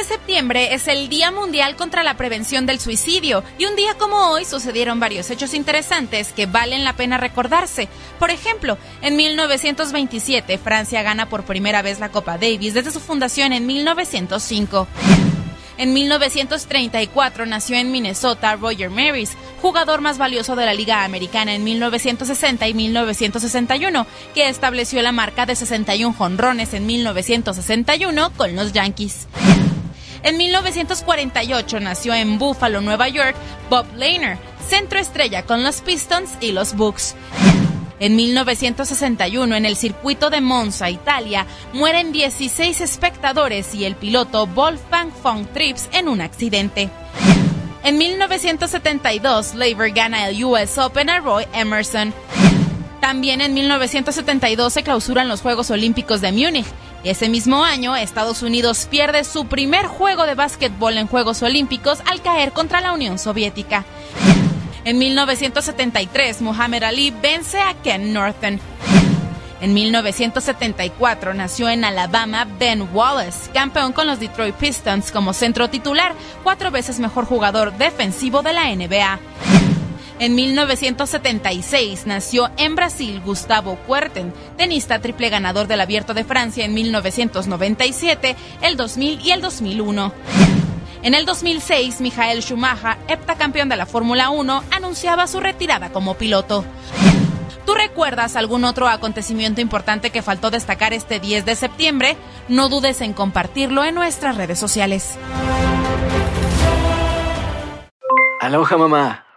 El 10 de septiembre es el Día Mundial contra la Prevención del Suicidio y un día como hoy sucedieron varios hechos interesantes que valen la pena recordarse. Por ejemplo, en 1927 Francia gana por primera vez la Copa Davis desde su fundación en 1905. En 1934 nació en Minnesota Roger Maris, jugador más valioso de la Liga Americana en 1960 y 1961, que estableció la marca de 61 jonrones en 1961 con los Yankees. En 1948 nació en Buffalo, Nueva York, Bob Lehner, centro estrella con los Pistons y los Bucks. En 1961, en el circuito de Monza, Italia, mueren 16 espectadores y el piloto Wolfgang von Trips en un accidente. En 1972, Laver gana el US Open a Roy Emerson. También en 1972 se clausuran los Juegos Olímpicos de Múnich. Ese mismo año, Estados Unidos pierde su primer juego de básquetbol en Juegos Olímpicos al caer contra la Unión Soviética. En 1973, Muhammad Ali vence a Ken Norton. En 1974 nació en Alabama Ben Wallace, campeón con los Detroit Pistons como centro titular, cuatro veces mejor jugador defensivo de la NBA. En 1976 nació en Brasil Gustavo Kuerten, tenista triple ganador del Abierto de Francia en 1997, el 2000 y el 2001. En el 2006, Michael Schumacher, heptacampeón de la Fórmula 1, anunciaba su retirada como piloto. ¿Tú recuerdas algún otro acontecimiento importante que faltó destacar este 10 de septiembre? No dudes en compartirlo en nuestras redes sociales. Aloha mamá.